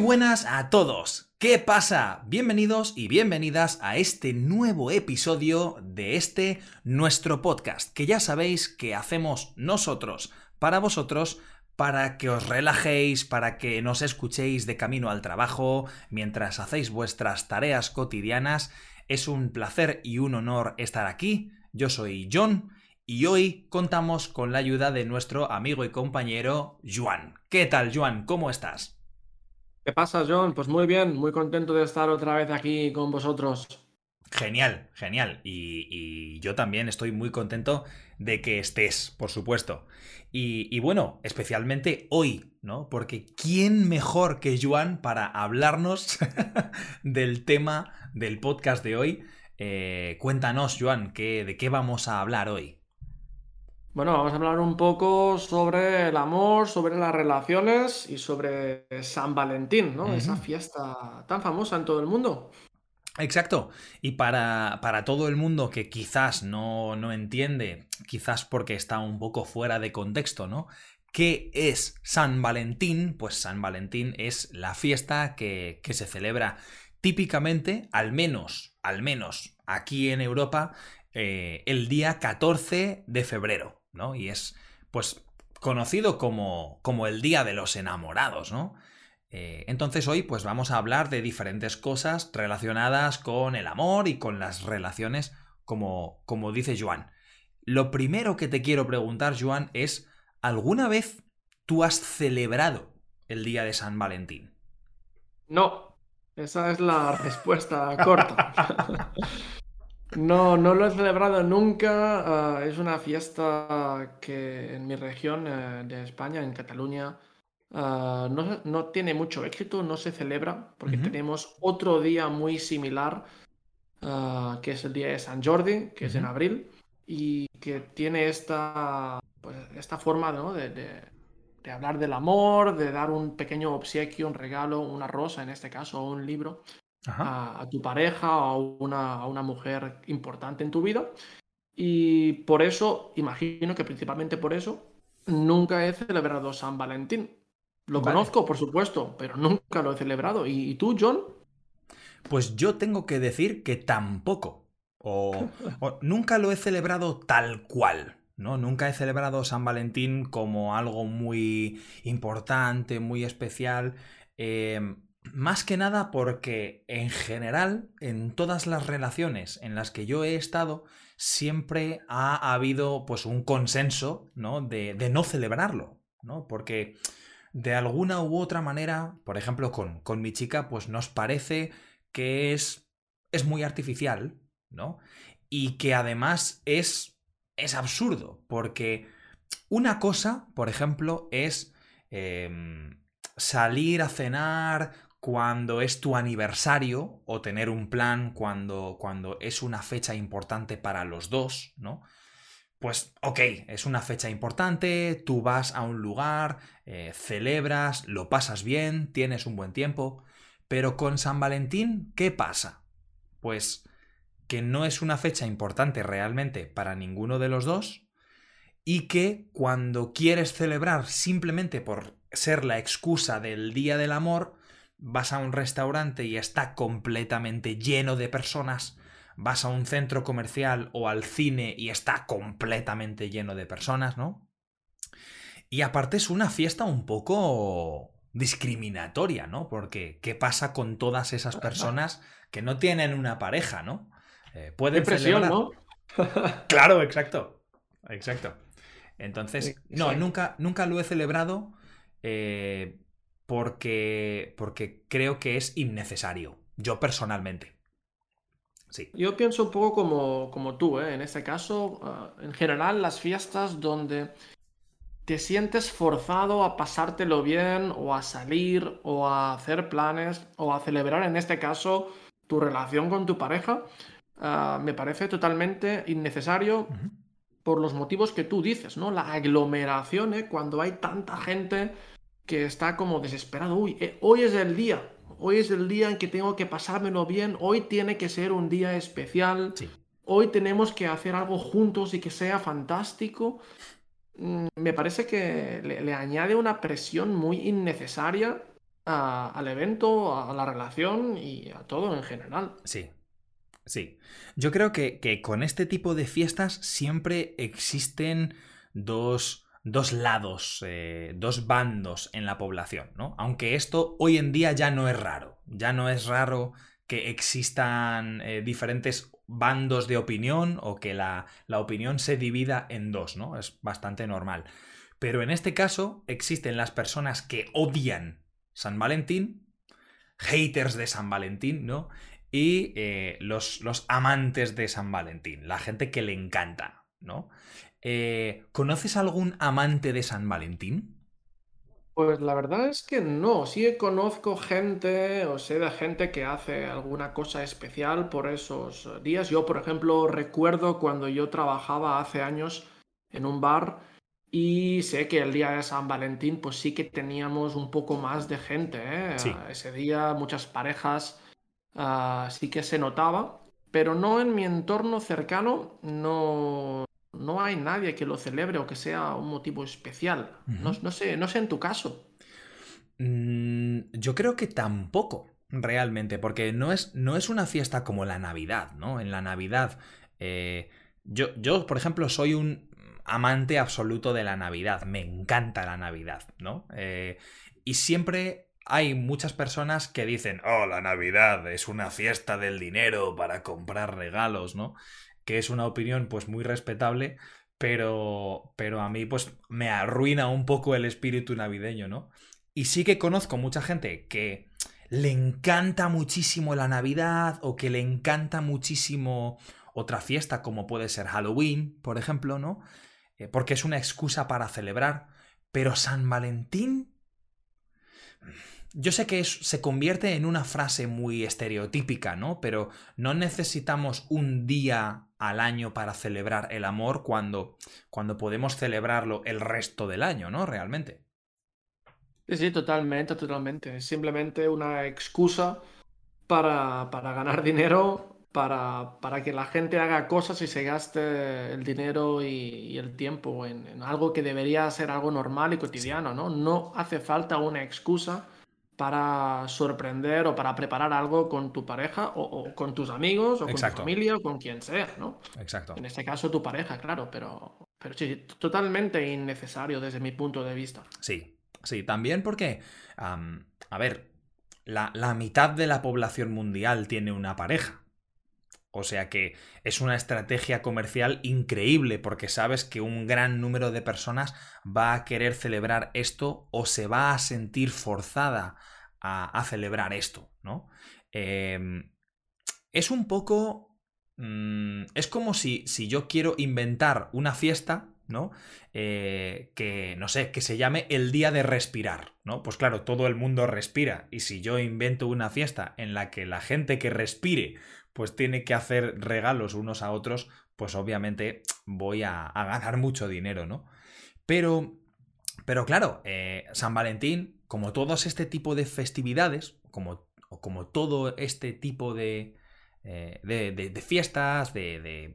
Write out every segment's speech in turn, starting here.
buenas a todos. ¿Qué pasa? Bienvenidos y bienvenidas a este nuevo episodio de este nuestro podcast, que ya sabéis que hacemos nosotros para vosotros para que os relajéis, para que nos escuchéis de camino al trabajo, mientras hacéis vuestras tareas cotidianas. Es un placer y un honor estar aquí. Yo soy John y hoy contamos con la ayuda de nuestro amigo y compañero Juan. ¿Qué tal, Juan? ¿Cómo estás? ¿Qué pasa, John? Pues muy bien, muy contento de estar otra vez aquí con vosotros. Genial, genial. Y, yo también estoy muy contento de que estés, por supuesto. Y, bueno, especialmente hoy, ¿no? Porque ¿quién mejor que Juan para hablarnos del tema del podcast de hoy? Eh, cuéntanos, Juan, ¿de qué vamos a hablar hoy? Bueno, vamos a hablar un poco sobre el amor, sobre las relaciones y sobre San Valentín, ¿no? Esa fiesta tan famosa en todo el mundo. Exacto. Y para, para, todo el mundo que quizás no, no entiende, quizás porque está un poco fuera de contexto, ¿no? ¿Qué es San Valentín? Pues San Valentín es la fiesta que, que se celebra típicamente, al menos, al menos aquí en Europa, eh, el día 14 de febrero. ¿No? Y es, pues, conocido como, como el Día de los Enamorados, ¿no? Eh, entonces hoy pues vamos a hablar de diferentes cosas relacionadas con el amor y con las relaciones, como, como dice Joan. Lo primero que te quiero preguntar, Joan, es, ¿alguna vez tú has celebrado el Día de San Valentín? No, esa es la respuesta corta. No, no lo he celebrado nunca. Ah, es una fiesta que en mi región eh, de España, en Cataluña, ah, no, tiene mucho éxito, no se celebra, porque tenemos otro día muy similar, ah, que es el día de San Jordi, que es en abril, y que tiene esta, pues, esta forma de, de, hablar del amor, de dar un pequeño obsequio, un regalo, una rosa en este caso, o un libro a, tu pareja o a una, a una mujer importante en tu vida. Y por eso, imagino que principalmente por eso, nunca he celebrado San Valentín. Lo conozco, por supuesto, pero nunca lo he celebrado. ¿Y, tú, John? Pues yo tengo que decir que tampoco. O, nunca lo he celebrado tal cual. ¿no? Nunca he celebrado San Valentín como algo muy importante, muy especial. Eh, más que nada porque en general, en todas las relaciones en las que yo he estado, siempre ha habido pues un consenso, ¿no? De, no celebrarlo, ¿no? Porque de alguna u otra manera, por ejemplo, con, con mi chica, pues nos parece que es, es muy artificial, ¿no? Y que además es, es absurdo, porque una cosa, por ejemplo, es em, salir a cenar cuando es tu aniversario o tener un plan cuando, cuando es una fecha importante para los dos, ¿no? Pues ok, es una fecha importante, tú vas a un lugar, eh, celebras, lo pasas bien, tienes un buen tiempo, pero con San Valentín, ¿qué pasa? Pues que no es una fecha importante realmente para ninguno de los dos y que cuando quieres celebrar simplemente por ser la excusa del Día del Amor, vas a un restaurante y está completamente lleno de personas, vas a un centro comercial o al cine y está completamente lleno de personas, ¿no? Y aparte es una fiesta un poco discriminatoria, ¿no? Porque ¿qué pasa con todas esas personas que no tienen una pareja, ¿no? Eh, pueden presión, ¿no? claro, exacto. Exacto. Entonces, no, nunca, nunca lo he celebrado. Eh, porque, porque creo que es innecesario, yo personalmente. Sí. Yo pienso un poco como, como tú, ¿eh? en este caso, ah, en general las fiestas donde te sientes forzado a pasártelo bien o a salir o a hacer planes o a celebrar en este caso tu relación con tu pareja, ah, me parece totalmente innecesario por los motivos que tú dices, ¿no? La aglomeración, ¿eh? cuando hay tanta gente que está como desesperado. Uy, eh, hoy es el día. Hoy es el día en que tengo que pasármelo bien. Hoy tiene que ser un día especial. Hoy tenemos que hacer algo juntos y que sea fantástico. Mm, me parece que le, añade una presión muy innecesaria al evento, a la relación y a todo en general. Sí, sí. Yo creo que, con este tipo de fiestas siempre existen dos, dos lados, eh, dos bandos en la población, ¿no? Aunque esto hoy en día ya no es raro. Ya no es raro que existan eh, diferentes bandos de opinión o que la, la opinión se divida en dos, ¿no? Es bastante normal. Pero en este caso existen las personas que odian San Valentín, haters de San Valentín, ¿no? Y eh, los, los, amantes de San Valentín, la gente que le encanta, ¿no? Eh, ¿Conoces algún amante de San Valentín? Pues la verdad es que no, sí conozco gente o sé de gente que hace alguna cosa especial por esos días. Yo, por ejemplo, recuerdo cuando yo trabajaba hace años en un bar y sé que el día de San Valentín, pues sí que teníamos un poco más de gente. ¿eh? Ese día muchas parejas ah, sí que se notaba, pero no en mi entorno cercano, no, no hay nadie que lo celebre o que sea un motivo especial. no, sé, no sé en tu caso. Mm, yo creo que tampoco, realmente, porque no es, no es una fiesta como la Navidad, ¿no? En la Navidad, eh, yo, yo, por ejemplo, soy un amante absoluto de la Navidad. Me encanta la Navidad, ¿no? Eh, y siempre hay muchas personas que dicen, oh, la Navidad es una fiesta del dinero para comprar regalos, ¿no? Que es una opinión pues muy respetable, pero, pero a mí pues me arruina un poco el espíritu navideño, ¿no? Y sí que conozco mucha gente que le encanta muchísimo la Navidad o que le encanta muchísimo otra fiesta como puede ser Halloween, por ejemplo, ¿no? Eh, porque es una excusa para celebrar. Pero San Valentín... Yo sé que se convierte en una frase muy estereotípica, ¿no? Pero no necesitamos un día al año para celebrar el amor cuando, cuando podemos celebrarlo el resto del año, ¿no? Realmente. Sí, sí, totalmente, totalmente. Es simplemente una excusa para, para ganar dinero para, para, que la gente haga cosas y se gaste el dinero y, el tiempo en, algo que debería ser algo normal y cotidiano, ¿no? No hace falta una excusa para sorprender o para preparar algo con tu pareja o, con tus amigos o con tu familia o con quien sea, ¿no? Exacto. En este caso tu pareja, claro, pero, pero sí, totalmente innecesario desde mi punto de vista. Sí, sí, también porque, a ver, la, la mitad de la población mundial tiene una pareja. O sea que es una estrategia comercial increíble porque sabes que un gran número de personas va a querer celebrar esto o se va a sentir forzada a, celebrar esto, ¿no? Em, es un poco... Mm, es como si, si yo quiero inventar una fiesta ¿no? Eh, que, no sé, que se llame el día de respirar, ¿no? Pues claro, todo el mundo respira y si yo invento una fiesta en la que la gente que respire pues tiene que hacer regalos unos a otros, pues obviamente voy a, ganar mucho dinero, ¿no? Pero, pero claro, eh, San Valentín, como todos este tipo de festividades, como, como todo este tipo de, eh, de, fiestas, de,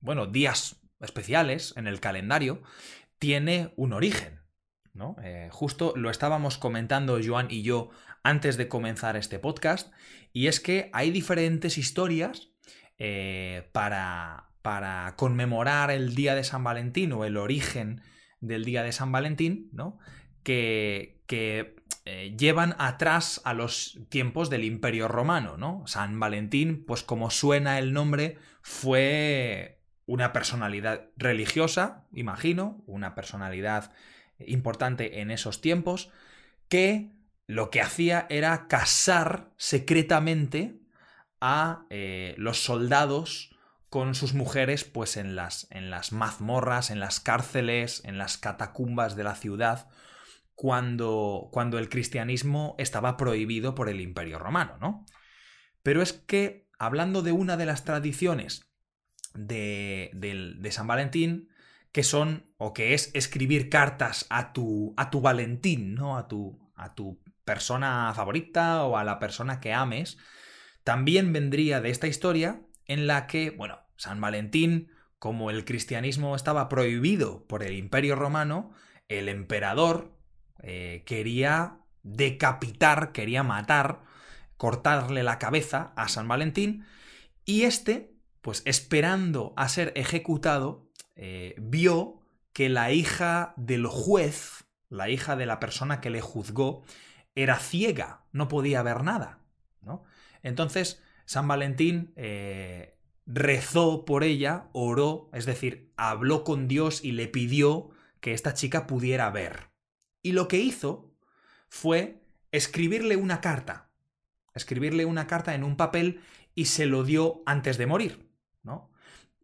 bueno, días especiales en el calendario, tiene un origen, ¿no? Eh, justo lo estábamos comentando Joan y yo antes de comenzar este podcast, y es que hay diferentes historias eh, para, para, conmemorar el día de San Valentín o el origen del día de San Valentín, ¿no? Que, que eh, llevan atrás a los tiempos del Imperio Romano, ¿no? San Valentín, pues como suena el nombre, fue una personalidad religiosa, imagino, una personalidad importante en esos tiempos, que lo que hacía era casar secretamente a eh, los soldados con sus mujeres pues en las, en las mazmorras, en las cárceles, en las catacumbas de la ciudad, cuando, cuando el cristianismo estaba prohibido por el imperio romano, ¿no? Pero es que, hablando de una de las tradiciones de, de San Valentín, que son, o que es escribir cartas a tu, a tu Valentín, ¿no? A tu, a tu persona favorita o a la persona que ames, también vendría de esta historia en la que, bueno, San Valentín, como el cristianismo estaba prohibido por el imperio romano, el emperador eh, quería decapitar, quería matar, cortarle la cabeza a San Valentín, y este, pues esperando a ser ejecutado, eh, vio que la hija del juez, la hija de la persona que le juzgó, era ciega, no podía ver nada. ¿no? Entonces, San Valentín eh, rezó por ella, oró, es decir, habló con Dios y le pidió que esta chica pudiera ver. Y lo que hizo fue escribirle una carta. Escribirle una carta en un papel y se lo dio antes de morir, ¿no?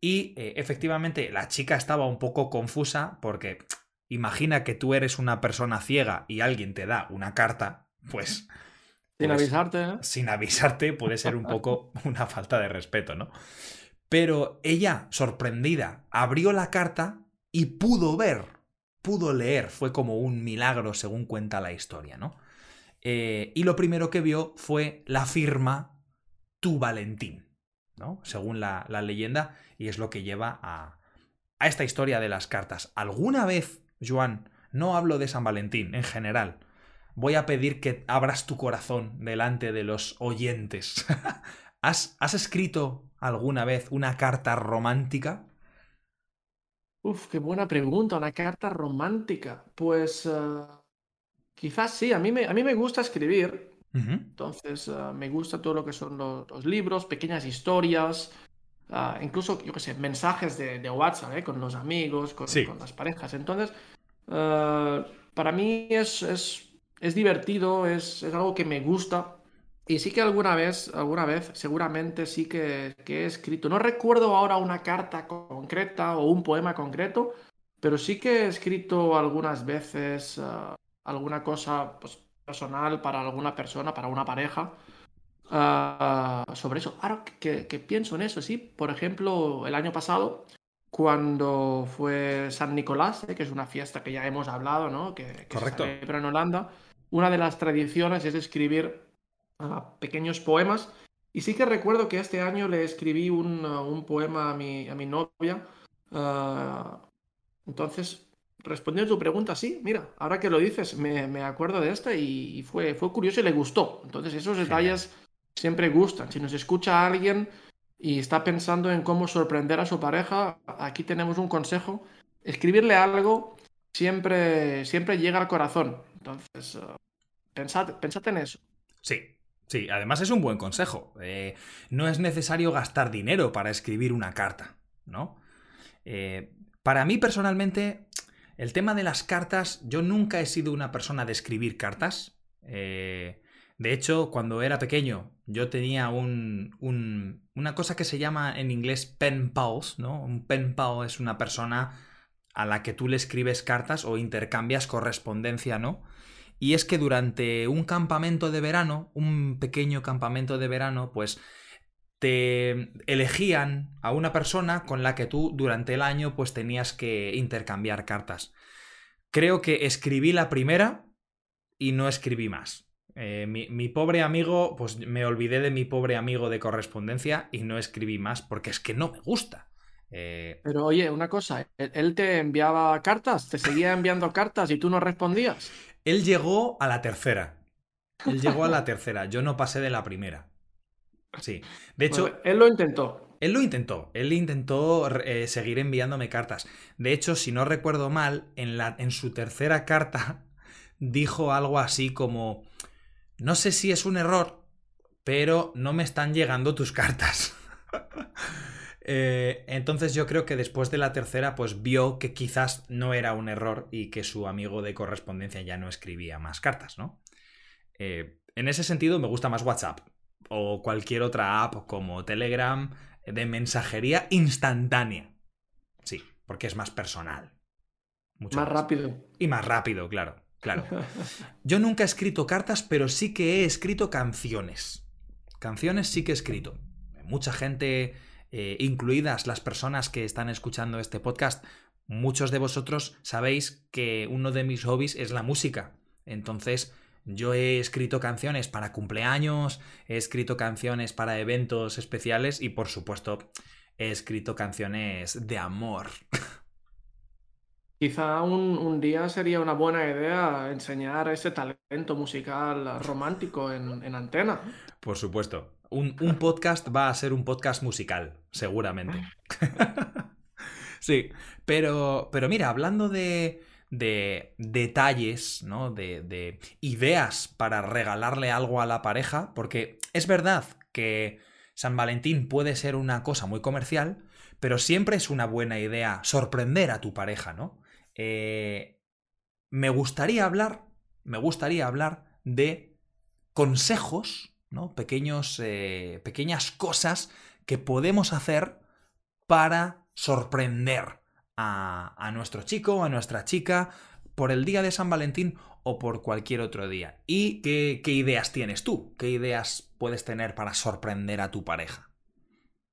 Y eh, efectivamente la chica estaba un poco confusa porque imagina que tú eres una persona ciega y alguien te da una carta, pues... Sin pues, avisarte. ¿eh? Sin avisarte puede ser un poco una falta de respeto, ¿no? Pero ella, sorprendida, abrió la carta y pudo ver, pudo leer, fue como un milagro según cuenta la historia, ¿no? Eh, y lo primero que vio fue la firma Tu Valentín, ¿no? Según la, leyenda, y es lo que lleva a, a esta historia de las cartas. ¿Alguna vez, Joan, no hablo de San Valentín en general, voy a pedir que abras tu corazón delante de los oyentes. ¿Has, ¿Has, escrito alguna vez una carta romántica? Uf, qué buena pregunta, una carta romántica. Pues uh, quizás sí, a mí me, a mí me gusta escribir. Entonces, uh, me gusta todo lo que son los, libros, pequeñas historias, uh, incluso, yo qué sé, mensajes de, de WhatsApp, ¿eh? con los amigos, con, con las parejas. Entonces, para mí es, es, es divertido, es, es, algo que me gusta. Y sí que alguna vez, alguna vez, seguramente sí que, que, he escrito. No recuerdo ahora una carta concreta o un poema concreto, pero sí que he escrito algunas veces uh, alguna cosa pues, personal para alguna persona, para una pareja, uh, sobre eso. Ahora que, que, pienso en eso, sí. Por ejemplo, el año pasado, cuando fue San Nicolás, eh, que es una fiesta que ya hemos hablado, ¿no? Que, que Correcto. se celebra en Holanda, una de las tradiciones es escribir pequeños poemas. Y sí que recuerdo que este año le escribí un, un poema a mi, a mi novia. Entonces, respondiendo a tu pregunta, sí, mira, ahora que lo dices, me, me acuerdo de esta y, fue, fue curioso y le gustó. Entonces, esos detalles. Siempre gustan. Si nos escucha alguien y está pensando en cómo sorprender a su pareja, aquí tenemos un consejo. Escribirle algo siempre, siempre llega al corazón. Entonces, uh, pensad, pensad en eso. Sí, Sí, además es un buen consejo. Eh, no es necesario gastar dinero para escribir una carta, ¿no? Eh, para mí personalmente, el tema de las cartas, yo nunca he sido una persona de escribir cartas. Eh, de hecho, cuando era pequeño, yo tenía un, un, una cosa que se llama en inglés pen pals, ¿no? Un pen pal es una persona a la que tú le escribes cartas o intercambias correspondencia, ¿no? Y es que durante un campamento de verano, un pequeño campamento de verano, pues te elegían a una persona con la que tú durante el año pues tenías que intercambiar cartas. Creo que escribí la primera y no escribí más. Eh, mi, mi, pobre amigo, pues me olvidé de mi pobre amigo de correspondencia y no escribí más porque es que no me gusta. Eh... Pero oye, una cosa, ¿él te enviaba cartas? ¿Te seguía enviando cartas y tú no respondías? Él llegó a la tercera. Él llegó a la tercera. Yo no pasé de la primera. Sí. De hecho. Bueno, él lo intentó. Él lo intentó. Él intentó eh, seguir enviándome cartas. De hecho, si no recuerdo mal, en, la, en su tercera carta dijo algo así como. No sé si es un error, pero no me están llegando tus cartas. Eh, entonces yo creo que después de la tercera, pues vio que quizás no era un error y que su amigo de correspondencia ya no escribía más cartas, ¿no? Eh, en ese sentido me gusta más WhatsApp o cualquier otra app como Telegram de mensajería instantánea. Sí, porque es más personal. Mucho más, más rápido. Y más rápido, claro, claro. Yo nunca he escrito cartas, pero sí que he escrito canciones. Canciones sí que he escrito. Mucha gente eh, incluidas las personas que están escuchando este podcast, muchos de vosotros sabéis que uno de mis hobbies es la música. Entonces, yo he escrito canciones para cumpleaños, he escrito canciones para eventos especiales y, por supuesto, he escrito canciones de amor. Quizá un, día sería una buena idea enseñar ese talento musical romántico en, antena. Por supuesto. Un, podcast va a ser un podcast musical, seguramente. sí, pero, pero mira, hablando de, de detalles, ¿no? De, de ideas para regalarle algo a la pareja, porque es verdad que San Valentín puede ser una cosa muy comercial, pero siempre es una buena idea sorprender a tu pareja, ¿no? Eh, me gustaría hablar, me gustaría hablar de consejos, ¿no? Pequeños, eh, pequeñas cosas que podemos hacer para sorprender a, a nuestro chico, a nuestra chica, por el día de San Valentín o por cualquier otro día. ¿Y qué, qué, ideas tienes tú? ¿Qué ideas puedes tener para sorprender a tu pareja?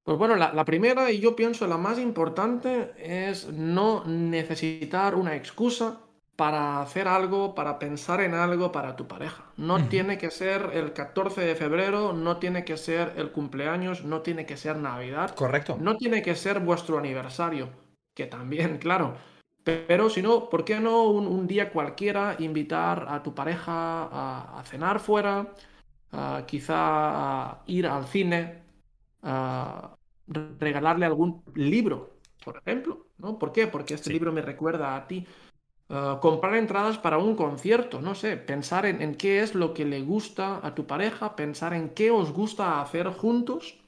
Pues bueno, la, primera y yo pienso la más importante es no necesitar una excusa para hacer algo, para pensar en algo para tu pareja. No tiene que ser el 14 de febrero, no tiene que ser el cumpleaños, no tiene que ser Navidad. Correcto. No tiene que ser vuestro aniversario, que también, claro. Pero si no, ¿por qué no un, día cualquiera invitar a tu pareja a, cenar fuera, quizá a ir al cine, regalarle algún libro, por ejemplo, ¿no? ¿Por qué? Porque este libro me recuerda a ti. comprar entradas para un concierto, no sé, pensar en, qué es lo que le gusta a tu pareja, pensar en qué os gusta hacer juntos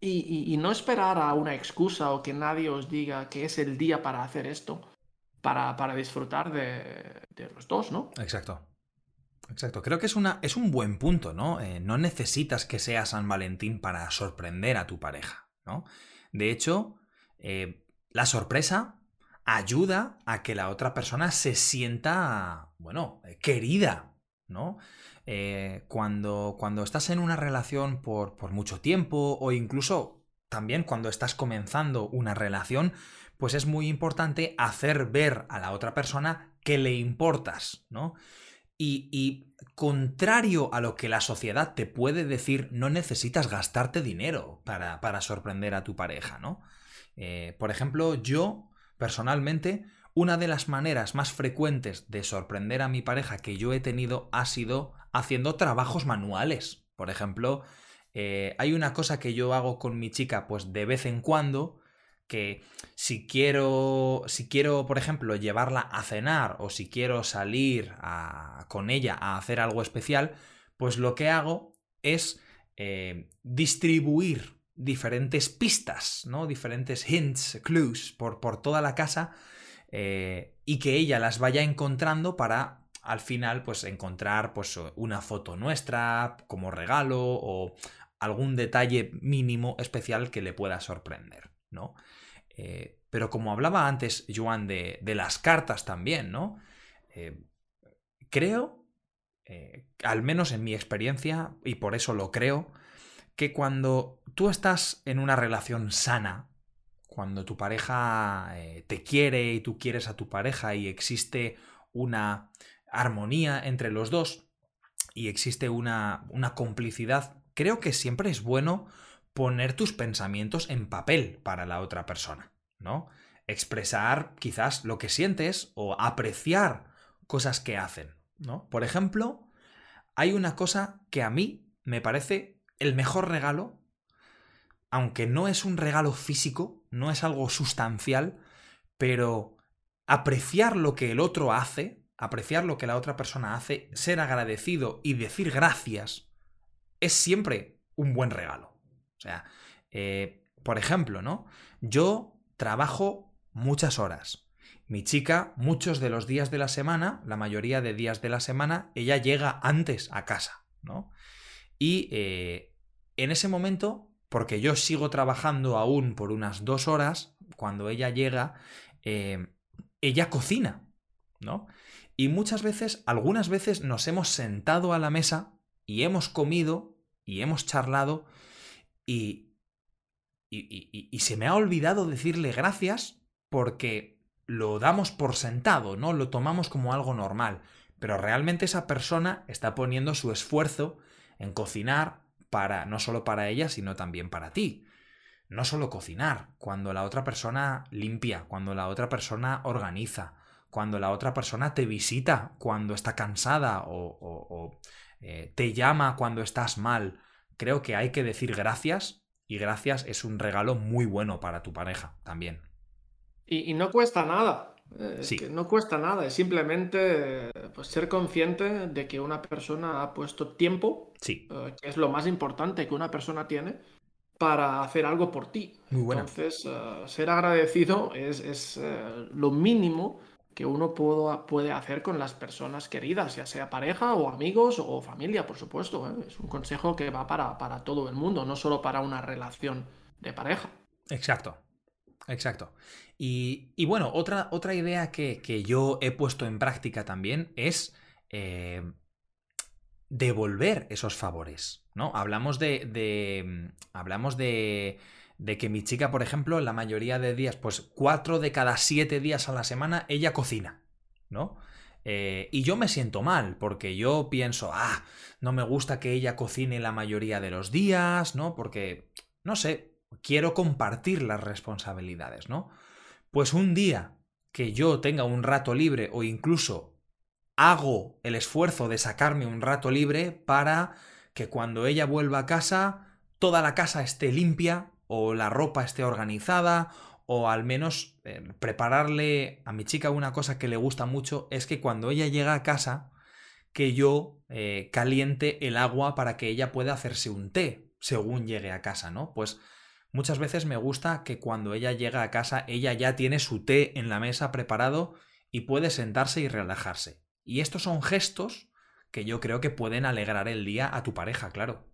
y, no esperar a una excusa o que nadie os diga que es el día para hacer esto, para, disfrutar de, los dos, ¿no? Exacto. Exacto, creo que es, una, es un buen punto, ¿no? Eh, no necesitas que sea San Valentín para sorprender a tu pareja, ¿no? De hecho, eh, la sorpresa ayuda a que la otra persona se sienta, bueno, querida, ¿no? Eh, cuando, cuando estás en una relación por, por mucho tiempo o incluso también cuando estás comenzando una relación, pues es muy importante hacer ver a la otra persona que le importas, ¿no? Y, contrario a lo que la sociedad te puede decir, no necesitas gastarte dinero para, para sorprender a tu pareja, ¿no? Eh, por ejemplo, yo, personalmente, una de las maneras más frecuentes de sorprender a mi pareja que yo he tenido ha sido haciendo trabajos manuales. Por ejemplo, eh, hay una cosa que yo hago con mi chica, pues de vez en cuando, que si quiero, si quiero, por ejemplo, llevarla a cenar o si quiero salir con ella a hacer algo especial, pues lo que hago es eh, distribuir diferentes pistas, ¿no? Diferentes hints, clues por, por toda la casa eh, y que ella las vaya encontrando para al final pues encontrar pues una foto nuestra como regalo o algún detalle mínimo especial que le pueda sorprender, ¿no? Eh, pero como hablaba antes, Joan, de, las cartas también, ¿no? Eh, creo, eh, al menos en mi experiencia, y por eso lo creo, que cuando tú estás en una relación sana, cuando tu pareja te quiere y tú quieres a tu pareja y existe una armonía entre los dos y existe una, una complicidad, creo que siempre es bueno poner tus pensamientos en papel para la otra persona, ¿no? Expresar quizás lo que sientes o apreciar cosas que hacen, ¿no? Por ejemplo, hay una cosa que a mí me parece el mejor regalo, aunque no es un regalo físico, no es algo sustancial, pero apreciar lo que el otro hace, apreciar lo que la otra persona hace, ser agradecido y decir gracias, es siempre un buen regalo. O sea, eh, por ejemplo, ¿no? Yo trabajo muchas horas. Mi chica, muchos de los días de la semana, la mayoría de días de la semana, ella llega antes a casa, ¿no? Y eh, en ese momento, porque yo sigo trabajando aún por unas dos horas, cuando ella llega, eh, ella cocina, ¿no? Y muchas veces, algunas veces nos hemos sentado a la mesa y hemos comido y hemos charlado y, y, y, se me ha olvidado decirle gracias porque lo damos por sentado, ¿no? Lo tomamos como algo normal. Pero realmente esa persona está poniendo su esfuerzo en cocinar para, no solo para ella, sino también para ti. No solo cocinar, cuando la otra persona limpia, cuando la otra persona organiza, cuando la otra persona te visita cuando está cansada o, eh, te llama cuando estás mal. Creo que hay que decir gracias y gracias es un regalo muy bueno para tu pareja también. Y, no cuesta nada. Eh, sí. no cuesta nada, es simplemente pues, ser consciente de que una persona ha puesto tiempo, sí. Eh, que es lo más importante que una persona tiene, para hacer algo por ti. Muy bueno. Entonces, ser agradecido es, es lo mínimo que uno puede hacer con las personas queridas, ya sea pareja o amigos o familia, por supuesto. ¿eh? Es un consejo que va para, para, todo el mundo, no solo para una relación de pareja. Exacto, exacto. Y, bueno, otra, otra idea que, yo he puesto en práctica también es eh, devolver esos favores, ¿no? Hablamos de, de hablamos de de que mi chica, por ejemplo, la mayoría de días, pues cuatro de cada siete días a la semana, ella cocina, ¿no? Eh, y yo me siento mal, porque yo pienso, ah, no me gusta que ella cocine la mayoría de los días, ¿no? Porque, no sé, quiero compartir las responsabilidades, ¿no? Pues un día que yo tenga un rato libre o incluso hago el esfuerzo de sacarme un rato libre para que cuando ella vuelva a casa, toda la casa esté limpia, o la ropa esté organizada o al menos eh, prepararle a mi chica una cosa que le gusta mucho es que cuando ella llega a casa que yo eh, caliente el agua para que ella pueda hacerse un té según llegue a casa, ¿no? Pues muchas veces me gusta que cuando ella llega a casa ella ya tiene su té en la mesa preparado y puede sentarse y relajarse. Y estos son gestos que yo creo que pueden alegrar el día a tu pareja, claro.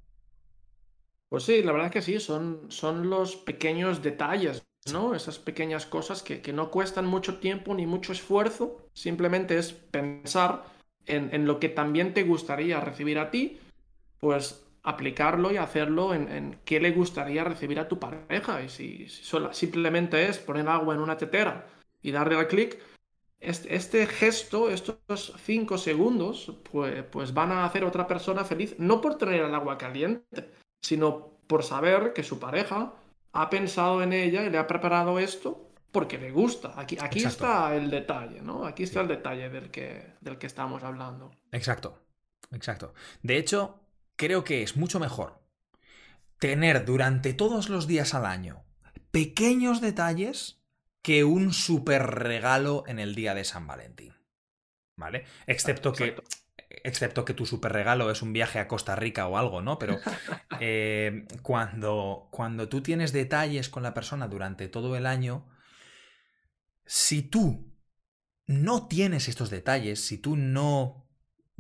Pues sí, la verdad es que sí, son, son los pequeños detalles, ¿no? Esas pequeñas cosas que, no cuestan mucho tiempo ni mucho esfuerzo, simplemente es pensar en, lo que también te gustaría recibir a ti, pues aplicarlo y hacerlo en, qué le gustaría recibir a tu pareja. Y si, simplemente es poner agua en una tetera y darle al clic, este, este, gesto, estos cinco segundos, pues, pues van a hacer a otra persona feliz, no por tener el agua caliente, sino por saber que su pareja ha pensado en ella y le ha preparado esto porque le gusta. Aquí, aquí está el detalle, ¿no? Aquí está el detalle del que, del que estamos hablando. Exacto, exacto. De hecho, creo que es mucho mejor tener durante todos los días al año pequeños detalles que un super regalo en el día de San Valentín. ¿Vale? Excepto que excepto que tu super regalo es un viaje a Costa Rica o algo, ¿no? Pero eh, cuando, cuando tú tienes detalles con la persona durante todo el año, si tú no tienes estos detalles, si tú no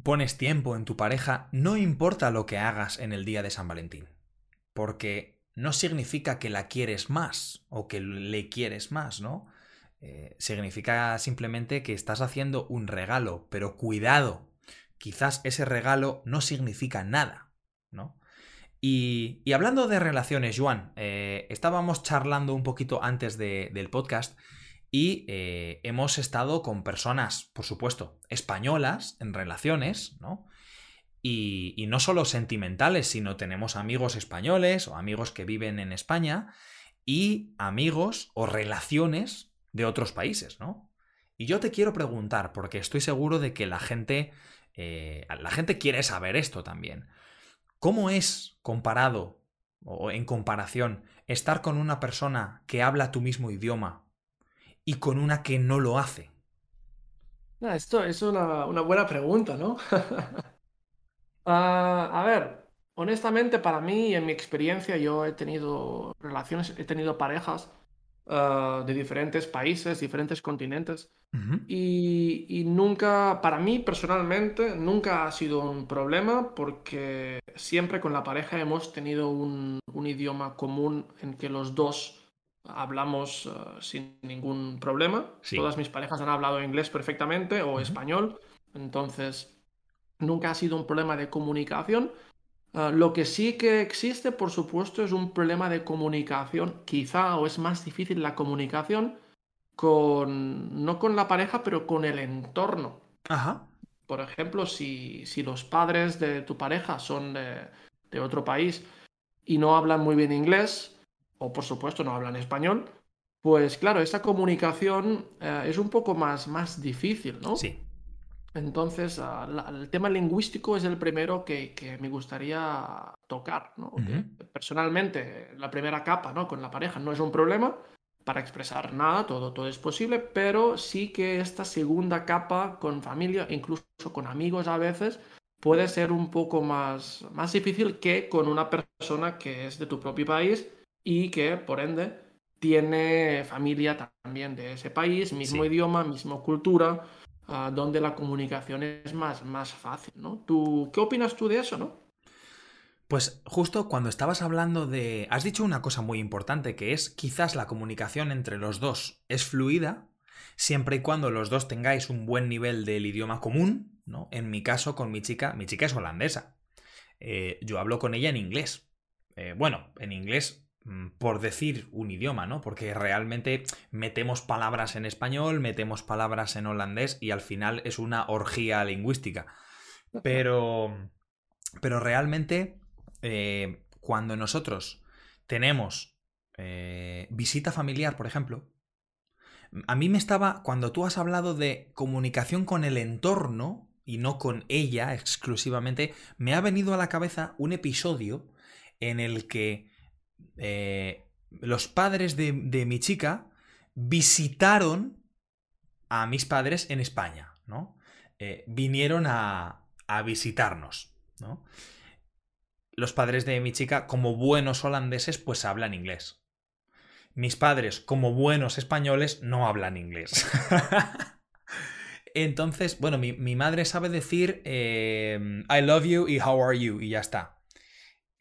pones tiempo en tu pareja, no importa lo que hagas en el día de San Valentín. Porque no significa que la quieres más o que le quieres más, ¿no? Eh, significa simplemente que estás haciendo un regalo, pero cuidado, quizás ese regalo no significa nada, ¿no? Y, hablando de relaciones, Juan, eh, estábamos charlando un poquito antes del podcast y eh, hemos estado con personas, por supuesto, españolas en relaciones, ¿no? Y, y, no solo sentimentales, sino tenemos amigos españoles o amigos que viven en España y amigos o relaciones de otros países, ¿no? Y yo te quiero preguntar, porque estoy seguro de que la gente eh, la gente quiere saber esto también. ¿Cómo es comparado o en comparación estar con una persona que habla tu mismo idioma y con una que no lo hace? esto es una, buena pregunta, ¿no? Ah, a ver, honestamente para mí, en mi experiencia, yo he tenido relaciones, he tenido parejas ah, de diferentes países, diferentes continentes. Y, nunca, para mí personalmente, nunca ha sido un problema porque siempre con la pareja hemos tenido un, idioma común en que los dos hablamos eh, sin ningún problema. Todas mis parejas han hablado inglés perfectamente o español, entonces nunca ha sido un problema de comunicación. Eh, lo que sí que existe, por supuesto, es un problema de comunicación, quizá o es más difícil la comunicación con, no con la pareja, pero con el entorno. Ajá. Por ejemplo, si, si los padres de tu pareja son de, de, otro país y no hablan muy bien inglés, o por supuesto no hablan español, pues claro, esa comunicación eh, es un poco más, más difícil, ¿no? Sí. Entonces, ah, el tema lingüístico es el primero que, me gustaría tocar, ¿no? personalmente, la primera capa, ¿no? Con la pareja no es un problema para expresar nada, todo, todo es posible, pero sí que esta segunda capa con familia, incluso con amigos a veces, puede ser un poco más, más difícil que con una persona que es de tu propio país y que, por ende, tiene familia también de ese país, mismo idioma, misma cultura, donde la comunicación es más, más fácil, ¿no? ¿Tú, ¿Qué opinas tú de eso, no? Pues justo cuando estabas hablando de... Has dicho una cosa muy importante, que es quizás la comunicación entre los dos es fluida, siempre y cuando los dos tengáis un buen nivel del idioma común, ¿no? En mi caso, con mi chica, mi chica es holandesa. Eh, yo hablo con ella en inglés. Eh, bueno, en inglés por decir un idioma, ¿no? Porque realmente metemos palabras en español, metemos palabras en holandés y al final es una orgía lingüística. Pero, pero realmente, eh, cuando nosotros tenemos eh, visita familiar, por ejemplo, a mí me estaba, cuando tú has hablado de comunicación con el entorno y no con ella exclusivamente, me ha venido a la cabeza un episodio en el que eh, los padres de, mi chica visitaron a mis padres en España, ¿no? Eh, vinieron a, visitarnos, ¿no? Los padres de mi chica, como buenos holandeses, pues hablan inglés. Mis padres, como buenos españoles, no hablan inglés. Entonces, bueno, mi, madre sabe decir eh, I love you y how are you y ya está.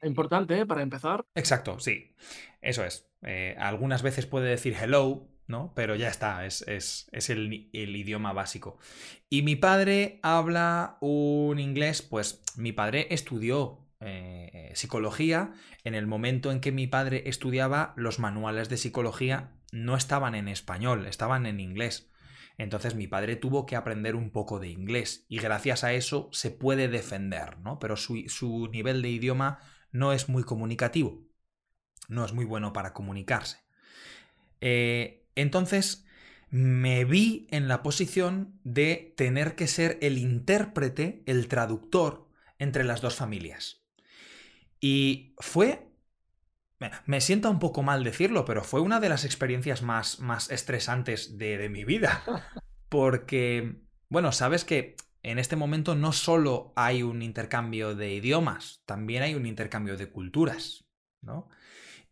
Importante, ¿eh? Para empezar. Exacto, sí. Eso es. Eh, algunas veces puede decir hello, ¿no? Pero ya está, es, el, idioma básico. Y mi padre habla un inglés, pues mi padre estudió eh, psicología. En el momento en que mi padre estudiaba, los manuales de psicología no estaban en español, estaban en inglés. Entonces mi padre tuvo que aprender un poco de inglés y gracias a eso se puede defender, ¿no? Pero su, su nivel de idioma no es muy comunicativo, no es muy bueno para comunicarse. Eh, entonces, me vi en la posición de tener que ser el intérprete, el traductor entre las dos familias. Y fue... Me siento un poco mal decirlo, pero fue una de las experiencias más, más estresantes de, de mi vida. Porque, bueno, sabes que en este momento no solo hay un intercambio de idiomas, también hay un intercambio de culturas, ¿no?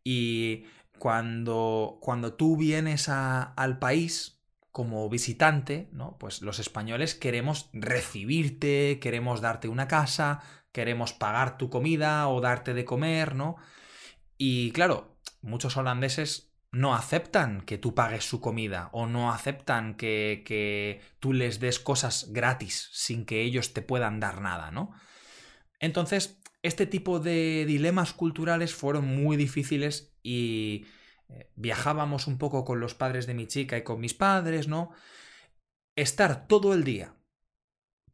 Y cuando, cuando tú vienes al país como visitante, ¿no? Pues los españoles queremos recibirte, queremos darte una casa, queremos pagar tu comida o darte de comer, ¿no? Y claro, muchos holandeses no aceptan que tú pagues su comida o no aceptan que, que, tú les des cosas gratis sin que ellos te puedan dar nada, ¿no? Entonces, este tipo de dilemas culturales fueron muy difíciles y eh, viajábamos un poco con los padres de mi chica y con mis padres, ¿no? Estar todo el día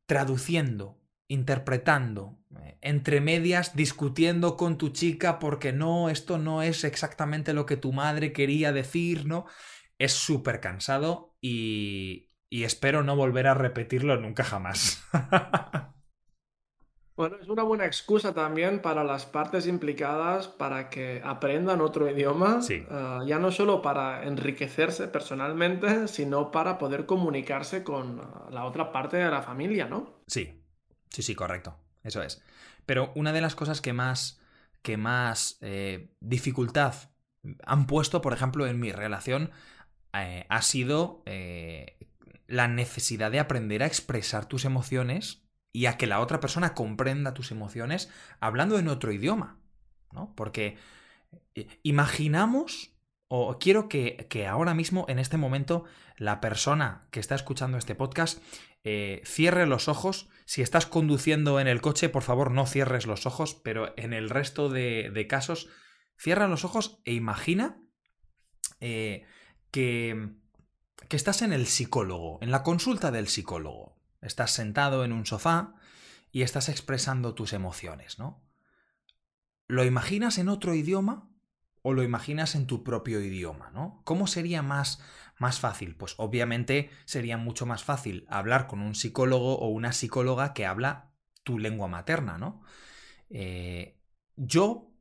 traduciendo interpretando, eh, entre medias discutiendo con tu chica porque no, esto no es exactamente lo que tu madre quería decir, ¿no? Es súper cansado y, y espero no volver a repetirlo nunca jamás. Bueno, es una buena excusa también para las partes implicadas para que aprendan otro idioma, sí. Ah, ya no solo para enriquecerse personalmente, sino para poder comunicarse con la otra parte de la familia, ¿no? Sí, Sí, sí, correcto. Eso es. Pero una de las cosas que más, que más eh, dificultad han puesto, por ejemplo, en mi relación, eh, ha sido eh, la necesidad de aprender a expresar tus emociones y a que la otra persona comprenda tus emociones hablando en otro idioma. ¿no? Porque imaginamos, o quiero que, que ahora mismo, en este momento, la persona que está escuchando este podcast eh, cierre los ojos. Si estás conduciendo en el coche, por favor no cierres los ojos, pero en el resto de, casos, cierra los ojos e imagina eh, que, que estás en el psicólogo, en la consulta del psicólogo. Estás sentado en un sofá y estás expresando tus emociones, ¿no? ¿Lo imaginas en otro idioma? O lo imaginas en tu propio idioma, ¿no? ¿Cómo sería más, más fácil? Pues obviamente sería mucho más fácil hablar con un psicólogo o una psicóloga que habla tu lengua materna, ¿no? Eh, yo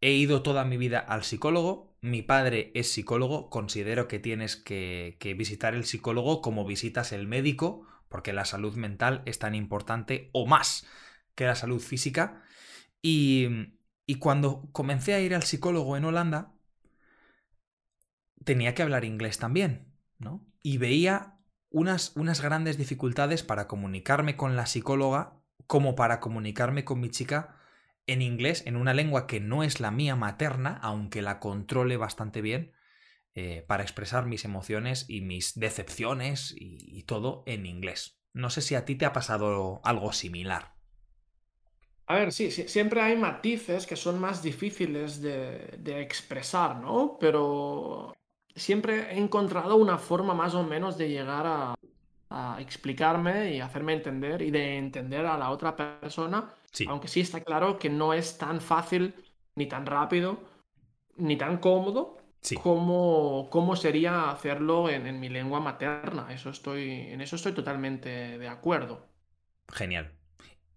he ido toda mi vida al psicólogo, mi padre es psicólogo, considero que tienes que, que visitar el psicólogo como visitas el médico, porque la salud mental es tan importante o más que la salud física. Y, y cuando comencé a ir al psicólogo en Holanda, tenía que hablar inglés también, ¿no? Y veía unas, unas grandes dificultades para comunicarme con la psicóloga como para comunicarme con mi chica en inglés, en una lengua que no es la mía materna, aunque la controle bastante bien, eh, para expresar mis emociones y mis decepciones y todo en inglés. No sé si a ti te ha pasado algo similar. A ver, sí, siempre hay matices que son más difíciles de, expresar, ¿no? Pero siempre he encontrado una forma más o menos de llegar a, explicarme y hacerme entender y de entender a la otra persona, aunque sí está claro que no es tan fácil, ni tan rápido, ni tan cómodo como, como, sería hacerlo en, en mi lengua materna. Eso estoy, en eso estoy totalmente de acuerdo. Genial.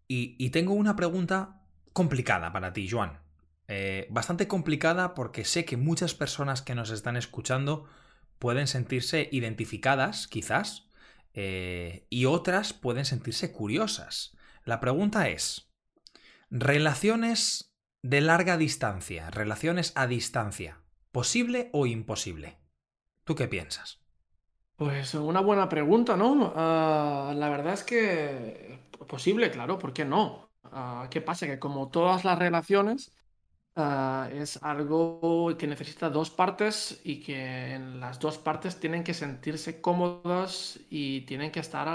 Y, tengo una pregunta complicada para ti, Joan. Eh, bastante complicada porque sé que muchas personas que nos están escuchando pueden sentirse identificadas, quizás, eh, y otras pueden sentirse curiosas. La pregunta es, relaciones de larga distancia, relaciones a distancia, ¿posible o imposible? ¿Tú qué piensas? Pues una buena pregunta, ¿no? Ah, la verdad es que posible, claro, ¿por qué no? Ah, ¿Qué pasa? Que como todas las relaciones, ah, es algo que necesita dos partes y que en las dos partes tienen que sentirse cómodas y tienen que estar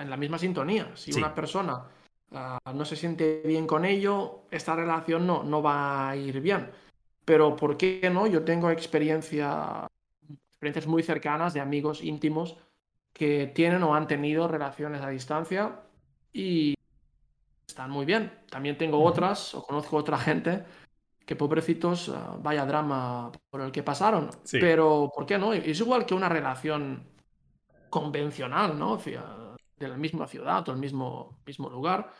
en la misma sintonía. Si una persona no se siente bien con ello, esta relación no, no va a ir bien. Pero ¿por qué no? Yo tengo experiencia experiencias muy cercanas de amigos íntimos que tienen o han tenido relaciones a distancia y están muy bien. También tengo otras o conozco otra gente que pobrecitos, ah, vaya drama por el que pasaron. Pero, ¿por qué no? Es igual que una relación convencional, ¿no? De la misma ciudad o el mismo, mismo lugar.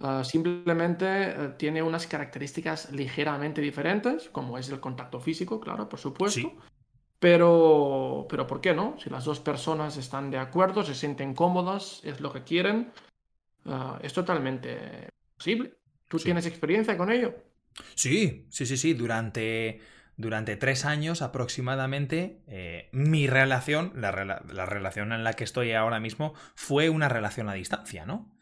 Ah, simplemente eh, tiene unas características ligeramente diferentes, como es el contacto físico, claro, por supuesto. Pero, pero ¿por qué no? Si las dos personas están de acuerdo, se sienten cómodas, es lo que quieren, ah, es totalmente posible. ¿Tú tienes experiencia con ello? Sí, sí, sí, sí. Durante, durante tres años aproximadamente, eh, mi relación, la, la, relación en la que estoy ahora mismo, fue una relación a distancia, ¿no?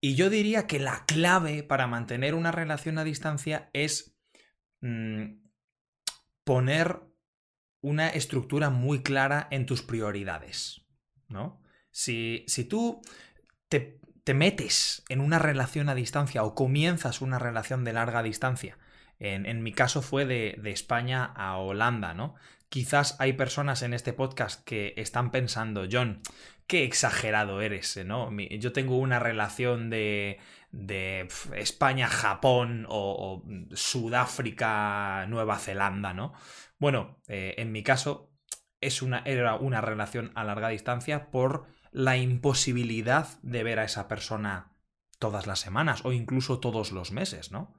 Y yo diría que la clave para mantener una relación a distancia es mm, poner una estructura muy clara en tus prioridades, ¿no? Si, si tú te, metes en una relación a distancia o comienzas una relación de larga distancia, en, mi caso fue de, de, España a Holanda, ¿no? Quizás hay personas en este podcast que están pensando, John, qué exagerado eres, ¿no? Yo tengo una relación de, de España-Japón o, o Sudáfrica-Nueva Zelanda, ¿no? Bueno, eh, en mi caso es una, era una relación a larga distancia por la imposibilidad de ver a esa persona todas las semanas o incluso todos los meses, ¿no?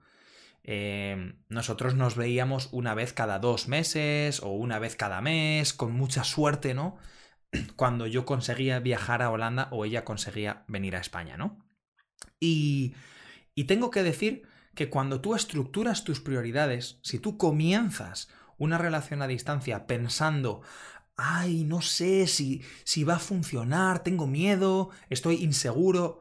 Eh, nosotros nos veíamos una vez cada dos meses o una vez cada mes, con mucha suerte, ¿no? Cuando yo conseguía viajar a Holanda o ella conseguía venir a España, ¿no? Y, y tengo que decir que cuando tú estructuras tus prioridades, si tú comienzas una relación a distancia pensando, ay, no sé si, si va a funcionar, tengo miedo, estoy inseguro,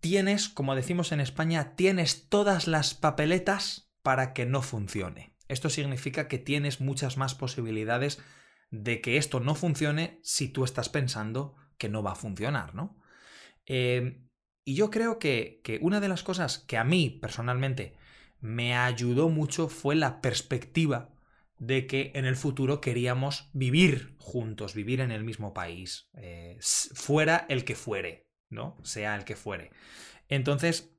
tienes, como decimos en España, tienes todas las papeletas para que no funcione. Esto significa que tienes muchas más posibilidades de que esto no funcione si tú estás pensando que no va a funcionar, ¿no? Eh, y yo creo que, que, una de las cosas que a mí personalmente me ayudó mucho fue la perspectiva de que en el futuro queríamos vivir juntos, vivir en el mismo país, eh, fuera el que fuere, ¿no? Sea el que fuere. Entonces,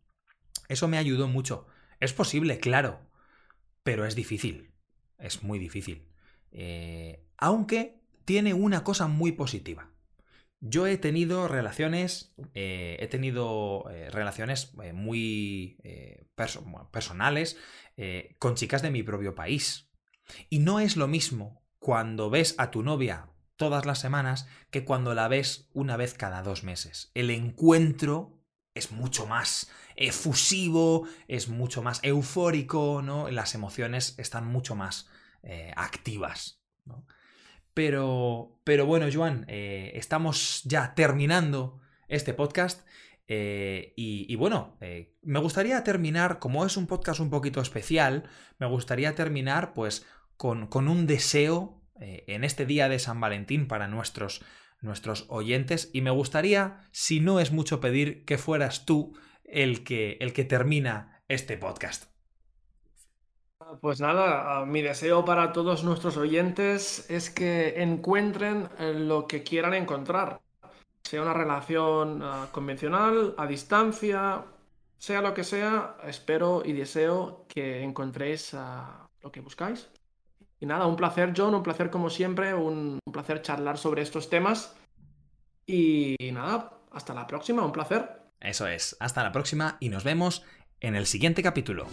eso me ayudó mucho. Es posible, claro, pero es difícil, es muy difícil. Eh, aunque tiene una cosa muy positiva. Yo he tenido relaciones, eh, he tenido eh, relaciones muy personales con chicas de mi propio país. Y no es lo mismo cuando ves a tu novia todas las semanas que cuando la ves una vez cada dos meses. El encuentro es mucho más efusivo, es mucho más eufórico, ¿no? Las emociones están mucho más eh, activas, Pero, pero bueno, Joan, eh, estamos ya terminando este podcast. Eh, y, bueno, me gustaría terminar, como es un podcast un poquito especial, me gustaría terminar pues con, con un deseo en este día de San Valentín para nuestros nuestros oyentes y me gustaría, si no es mucho pedir, que fueras tú el que, el que termina este podcast. Pues nada, mi deseo para todos nuestros oyentes es que encuentren eh, lo que quieran encontrar, sea una relación ah, convencional, a distancia, sea lo que sea, espero y deseo que encontréis ah, lo que buscáis. Y nada, un placer, John, un placer como siempre, un, placer charlar sobre estos temas. Y nada, hasta la próxima, un placer. Eso es, hasta la próxima y nos vemos en el siguiente capítulo.